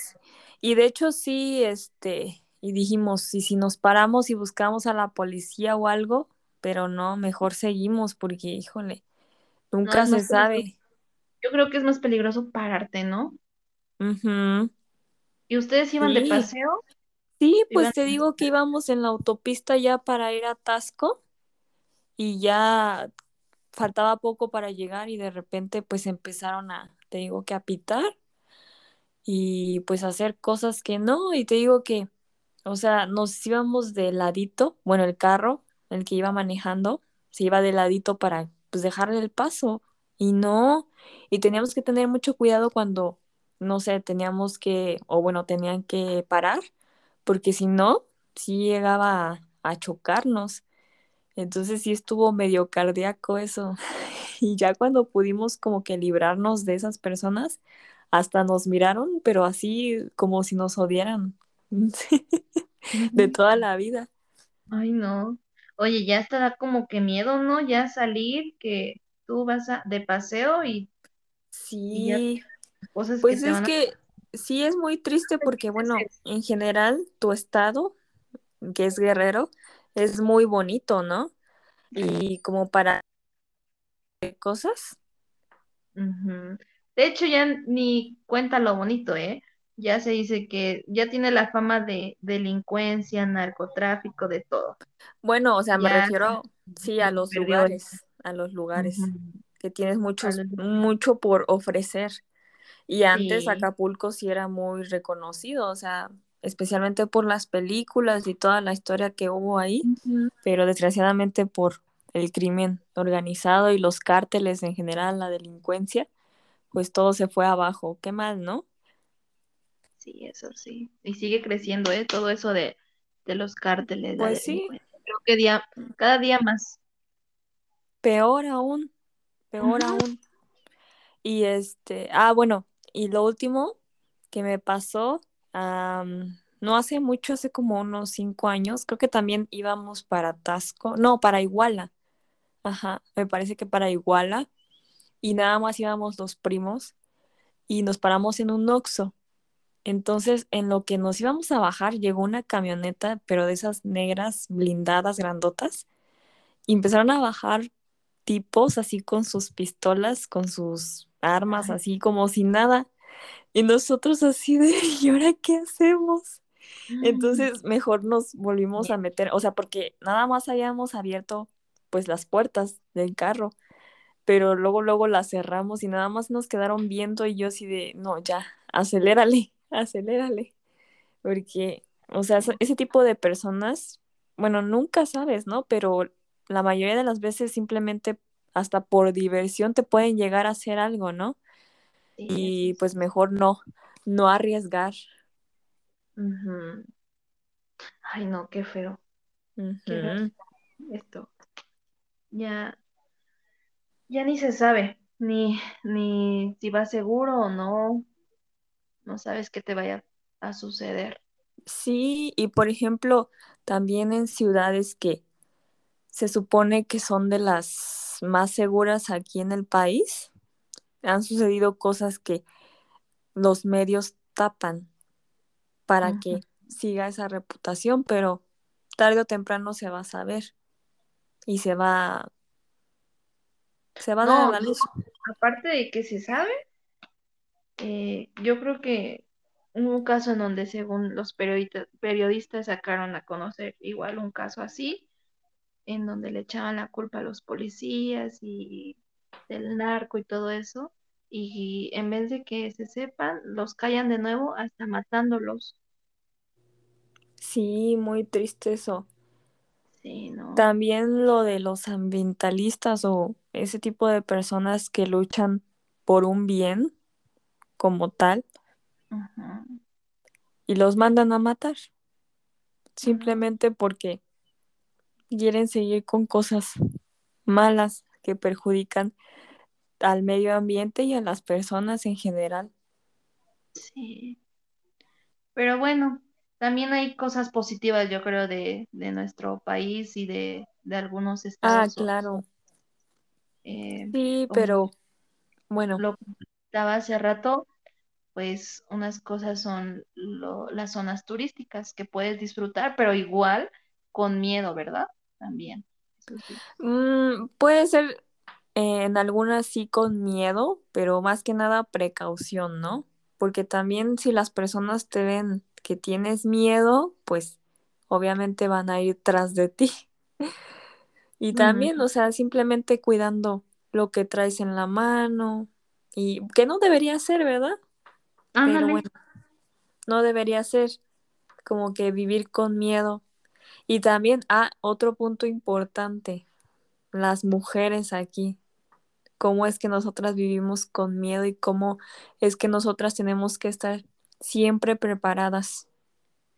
y de hecho sí, este, y dijimos, y si nos paramos y buscamos a la policía o algo, pero no, mejor seguimos porque, híjole, nunca se sabe. Yo creo que es más peligroso pararte, ¿no? ¿Y ustedes iban de paseo? Sí, pues te digo que íbamos en la autopista ya para ir a Tasco y ya faltaba poco para llegar y de repente pues empezaron a, te digo que a pitar y pues hacer cosas que no. Y te digo que, o sea, nos íbamos de ladito, bueno, el carro, el que iba manejando, se iba de ladito para pues dejarle el paso y no, y teníamos que tener mucho cuidado cuando, no sé, teníamos que, o bueno, tenían que parar porque si no, sí llegaba a, a chocarnos. Entonces sí estuvo medio cardíaco eso. Y ya cuando pudimos como que librarnos de esas personas, hasta nos miraron, pero así como si nos odiaran de toda la vida. Ay, no. Oye, ya te da como que miedo, ¿no? Ya salir, que tú vas a, de paseo y, y ya Sí, cosas que pues te es van a... que sí es muy triste porque, bueno, en general tu estado, que es Guerrero, es muy bonito, ¿no? Y como para cosas. De hecho, ya ni cuenta lo bonito, ¿eh? Ya se dice que ya tiene la fama de delincuencia, narcotráfico, de todo. bueno, o sea, me Ya refiero, sí, a los lugares, a los lugares, que tienes muchos, mucho por ofrecer. Y antes Sí. Acapulco sí era muy reconocido, o sea, especialmente por las películas y toda la historia que hubo ahí, pero desgraciadamente por el crimen organizado y los cárteles en general, la delincuencia, pues todo se fue abajo. Qué mal, ¿no? Sí, eso sí. Y sigue creciendo, ¿eh? Todo eso de, de los cárteles, Pues sí. Creo que día, cada día más. peor aún, peor aún. Y este, ah, bueno, y lo último que me pasó, no hace mucho, hace como unos cinco años, creo que también íbamos para Tasco, no, para Iguala, ajá, me parece que para Iguala, y nada más íbamos los primos y nos paramos en un Oxxo. Entonces, en lo que nos íbamos a bajar, llegó una camioneta, pero de esas negras blindadas, grandotas, y empezaron a bajar tipos así con sus pistolas, con sus armas, así como si nada. Y nosotros así de, ¿y ahora qué hacemos? Entonces, mejor nos volvimos a meter, o sea, porque nada más habíamos abierto pues las puertas del carro, pero luego, luego las cerramos y nada más nos quedaron viendo y yo así de, no, ya, acelérale, acelérale, porque, o sea, ese tipo de personas, bueno, nunca sabes, ¿no? Pero la mayoría de las veces simplemente hasta por diversión te pueden llegar a hacer algo, ¿no? Sí, Y pues mejor no, no arriesgar. Ay, no, qué feo. Qué feo Ujú. esto. Ya, ya ni se sabe, ni, ni si va seguro o no. No sabes qué te vaya a suceder. Sí, y por ejemplo, también en ciudades que se supone que son de las más seguras aquí en el país, han sucedido cosas que los medios tapan para que siga esa reputación, pero tarde o temprano se va a saber y se va, se va a dar a la luz. aparte de que se sabe, eh, yo creo que hubo un caso en donde según los periodistas, periodistas sacaron a conocer igual un caso así, en donde le echaban la culpa a los policías y del narco y todo eso, y en vez de que se sepan, los callan de nuevo hasta matándolos. Sí, muy triste eso. Sí, no. También lo de los ambientalistas o ese tipo de personas que luchan por un bien como tal y los mandan a matar simplemente porque quieren seguir con cosas malas que perjudican al medio ambiente y a las personas en general. Sí. Pero bueno, también hay cosas positivas, yo creo, de, de nuestro país y de, de algunos Ah, estados, o- claro. eh, Sí, pero bueno, lo comentaba hace rato, pues unas cosas son lo- las zonas turísticas que puedes disfrutar, pero igual con miedo, ¿verdad? También, sí. mm, puede ser eh, en algunas sí con miedo, pero más que nada precaución, ¿no? Porque también si las personas te ven que tienes miedo, pues obviamente van a ir tras de ti. Y también, o sea, simplemente cuidando lo que traes en la mano y que no debería ser, ¿verdad? Pero bueno, no debería ser como que vivir con miedo. Y también, ah, otro punto importante, las mujeres aquí, cómo es que nosotras vivimos con miedo y cómo es que nosotras tenemos que estar siempre preparadas.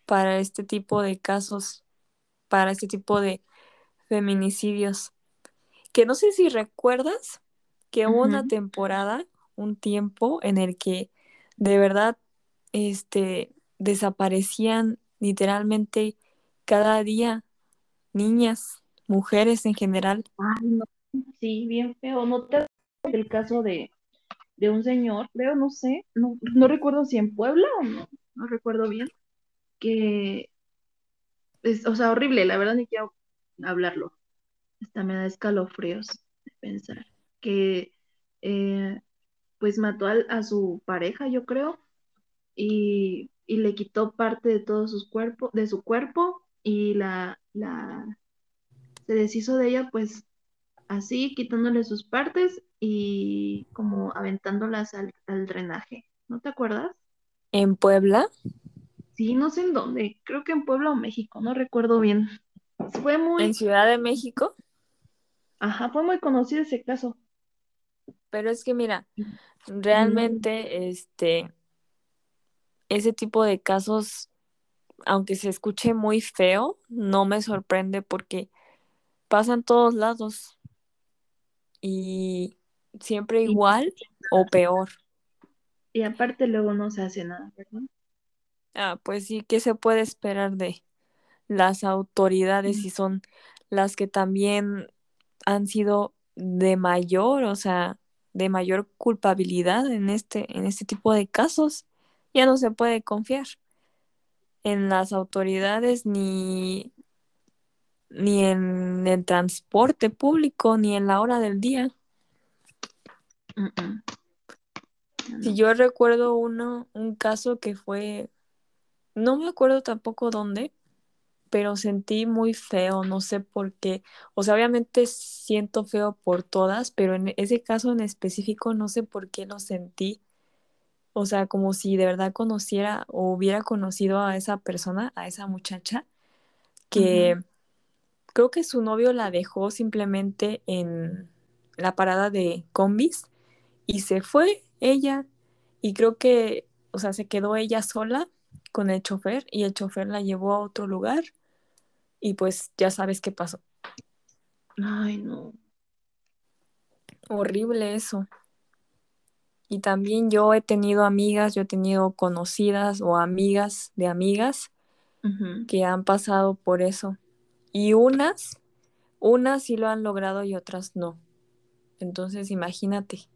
para este tipo de casos, para este tipo de feminicidios. Que no sé si recuerdas que hubo una temporada, un tiempo en el que de verdad este desaparecían literalmente cada día niñas, mujeres en general. Ay, no. Sí, bien feo. ¿No te del caso de, de un señor, creo, no sé, no, no recuerdo si en Puebla o no, no recuerdo bien, que es, o sea, horrible, la verdad ni quiero hablarlo. Hasta me da escalofríos de pensar que eh, pues mató al- a, su pareja, yo creo, y, y le quitó parte de todo sus cuerpo, de su cuerpo y la, la se deshizo de ella pues así, quitándole sus partes y como aventándolas al, al drenaje. ¿No te acuerdas? En Puebla, Sí, no sé en dónde, creo que en Puebla o México, no recuerdo bien. Fue en muy, Ciudad de México, ajá, fue muy conocido ese caso. pero es que mira, realmente este ese tipo de casos, aunque se escuche muy feo, no me sorprende porque pasa en todos lados y siempre y, igual o peor. y aparte luego no se hace nada, ¿verdad? Ah, pues sí, ¿qué se puede esperar de las autoridades si son las que también han sido de mayor, o sea, de mayor culpabilidad en este, en este tipo de casos? Ya no se puede confiar en las autoridades ni, ni en el transporte público, ni en la hora del día. Si yo recuerdo uno, un caso que fue, no me acuerdo tampoco dónde, pero sentí muy feo, no sé por qué. O sea, obviamente siento feo por todas, pero en ese caso en específico no sé por qué lo sentí. O sea, como si de verdad conociera o hubiera conocido a esa persona, a esa muchacha, que creo que su novio la dejó simplemente en la parada de combis y se fue ella. Y creo que, o sea, se quedó ella sola con el chofer y el chofer la llevó a otro lugar y pues ya sabes qué pasó. Ay, no. Horrible eso. Y también yo he tenido amigas, yo he tenido conocidas o amigas de amigas que han pasado por eso. Y unas, unas sí lo han logrado y otras no. Entonces imagínate,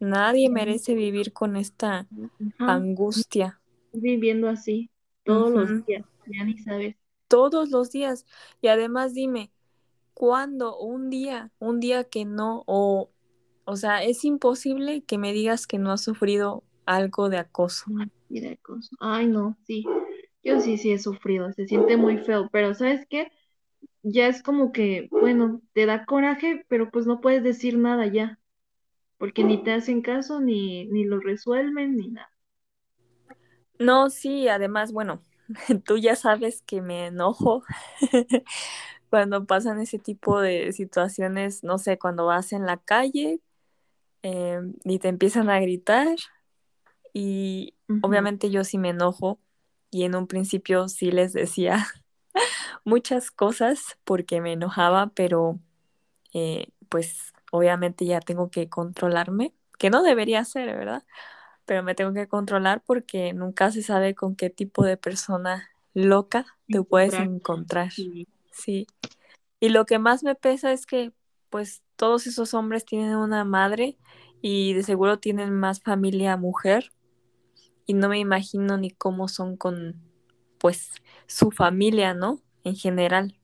nadie merece vivir con esta Ajá, angustia viviendo así todos los días, ya ni sabes. todos los días. Y además dime, ¿cuándo? Un día, un día que no, o, o sea, es imposible que me digas que no has sufrido algo de acoso. Y de acoso. Ay, no, sí. Yo sí, sí he sufrido, se siente muy feo, pero ¿sabes qué? Ya es como que, bueno, te da coraje, pero pues no puedes decir nada ya, porque ni te hacen caso, ni, ni lo resuelven, ni nada. No, sí, además, bueno, tú ya sabes que me enojo cuando pasan ese tipo de situaciones, no sé, cuando vas en la calle eh, y te empiezan a gritar y obviamente yo sí me enojo y en un principio sí les decía muchas cosas porque me enojaba, pero eh, pues obviamente ya tengo que controlarme, que no debería ser, ¿verdad? Pero me tengo que controlar porque nunca se sabe con qué tipo de persona loca te puedes Encontrar. Sí. Y lo que más me pesa es que pues todos esos hombres tienen una madre y de seguro tienen más familia mujer y no me imagino ni cómo son con pues su familia, ¿no? En general.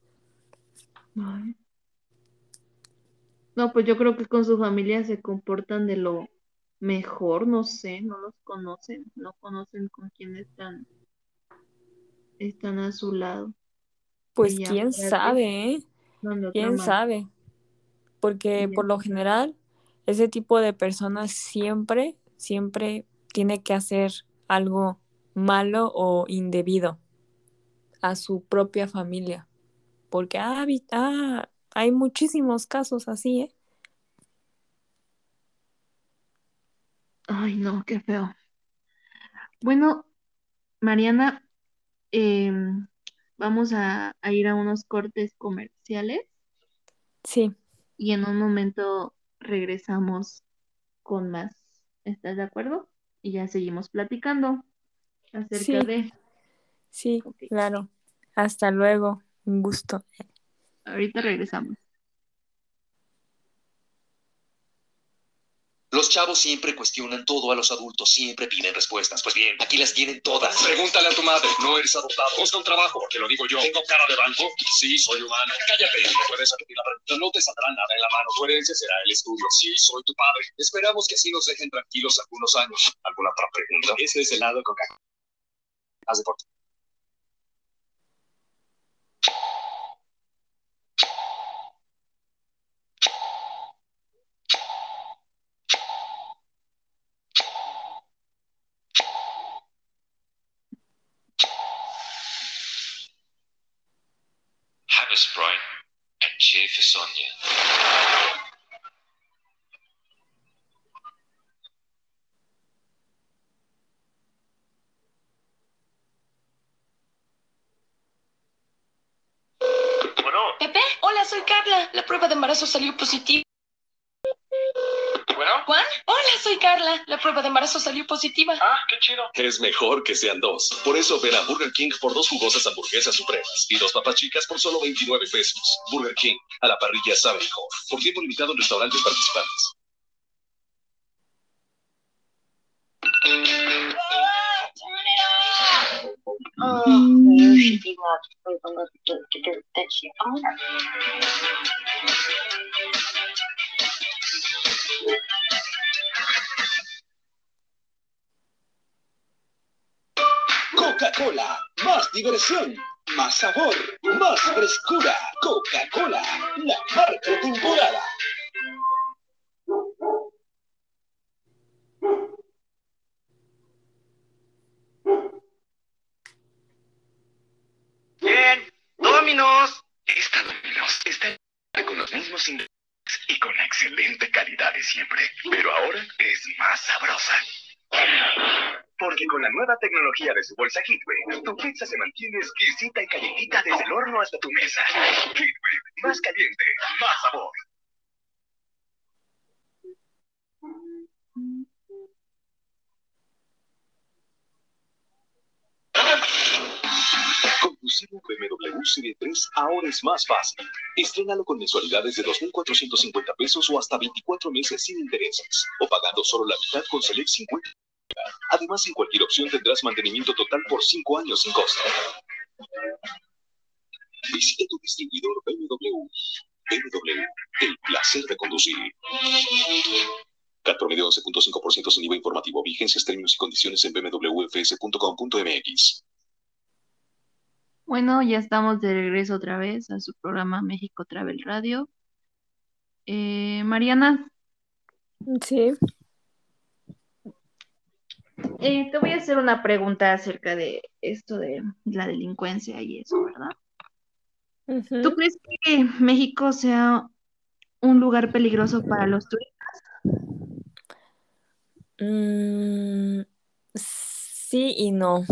No, pues yo creo que con su familia se comportan de lo mejor, no sé, no los conocen, no conocen con quién están, están a su lado. Pues quién sabe, ¿eh? ¿Quién sabe? Porque por lo general ese tipo de personas siempre, siempre tiene que hacer algo malo o indebido a su propia familia. Porque ah, ah, hay muchísimos casos así, ¿eh? Ay, no, qué feo. Bueno, Mariana, em, vamos a, a ir a unos cortes comerciales Sí, y en un momento regresamos con más. ¿Estás de acuerdo? Y ya seguimos platicando acerca Sí. de... sí, claro. Hasta luego. Un gusto. Ahorita regresamos. Los chavos siempre cuestionan todo a los adultos, siempre piden respuestas. Pues bien, aquí las tienen todas. Pregúntale a tu madre, no eres adoptado. Busca un trabajo, porque lo digo yo. ¿Tengo cara de banco? Sí, soy humano. Cállate, no puedes repetir la pregunta. No te saldrá nada en la mano. Tu herencia será el estudio. Sí, soy tu padre. Esperamos que así nos dejen tranquilos algunos años. ¿Alguna otra pregunta? Ese es el lado coca Haz deporte. Bueno, Pepe, hola, soy Carla. La prueba de embarazo salió positiva. Soy Carla. La prueba de embarazo salió positiva. Ah, qué chido. Es mejor que sean dos. Por eso ven a Burger King por dos jugosas hamburguesas supremas y dos papas chicas por solo 29 pesos. Burger King, a la parrilla sabe mejor. Por tiempo limitado en restaurantes participantes. Coca-Cola, más diversión, más sabor, más frescura. Coca-Cola, la marca temporada. Bien. Dominos. Esta Dominos está con los mismos ingredientes y con la excelente calidad de siempre. Pero ahora es más sabrosa. Porque con la nueva tecnología de su bolsa Heatwave, tu pizza se mantiene exquisita y calientita desde el horno hasta tu mesa. Heatwave, más caliente, más sabor. Conclusivo BMW Serie 3 ahora es más fácil. Estrénalo con mensualidades de 2.450 pesos o hasta 24 meses sin intereses. O pagando solo la mitad con Select 50. Además, en cualquier opción tendrás mantenimiento total por 5 años sin costo. Visita tu distribuidor BMW. BMW, el placer de conducir. CAT promedio 11.5% sin IVA informativo. Vigencias, términos y condiciones en bmwfs.com.mx. Bueno, ya estamos de regreso otra vez a su programa México Travel Radio. Eh, Mariana, Sí, eh, te voy a hacer una pregunta acerca de esto de la delincuencia y eso, ¿verdad? ¿Tú crees que México sea un lugar peligroso para los turistas? Mm, sí y no.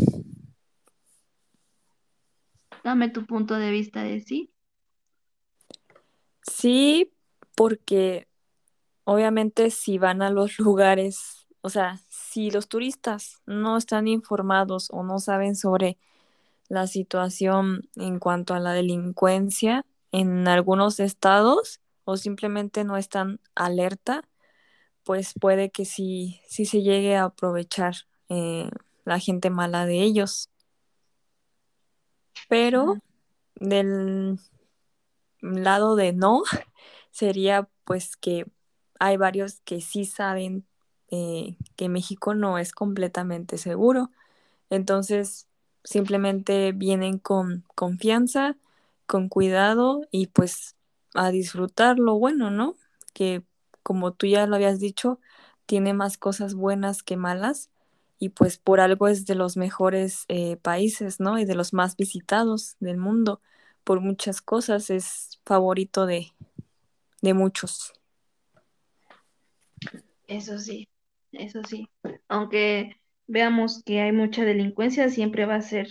Dame tu punto de vista de sí. Sí, porque obviamente si van a los lugares, o sea, si los turistas no están informados o no saben sobre la situación en cuanto a la delincuencia en algunos estados o simplemente no están alerta, pues puede que sí, sí se llegue a aprovechar eh, la gente mala de ellos. Pero del lado de no, sería pues que hay varios que sí saben eh, que México no es completamente seguro. Entonces, simplemente vienen con confianza, con cuidado y pues a disfrutar lo bueno, ¿no? Que como tú ya lo habías dicho, tiene más cosas buenas que malas y pues por algo es de los mejores eh, países, ¿no? Y de los más visitados del mundo. Por muchas cosas es favorito de, de muchos. Eso sí, eso sí. Aunque veamos que hay mucha delincuencia, siempre va a ser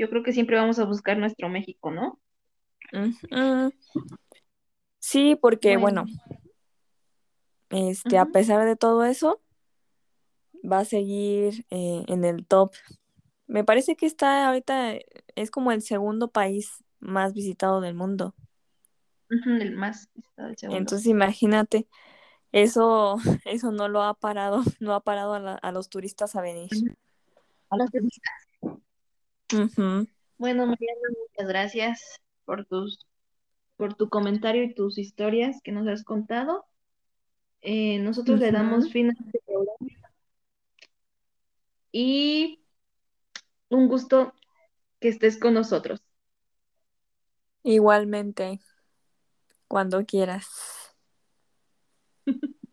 yo creo que siempre vamos a buscar nuestro México, ¿no? Sí, porque Bueno. bueno, este, a pesar de todo eso, va a seguir eh, en el top. Me parece que está ahorita, es como el segundo país más visitado del mundo. El más está el segundo. Entonces, imagínate, eso, eso no lo ha parado, no ha parado a, la- a los turistas a venir. A los turistas. Bueno, Mariana, muchas gracias por tus, por tu comentario y tus historias que nos has contado. Eh, nosotros le damos fin a este programa y un gusto que estés con nosotros. Igualmente, cuando quieras.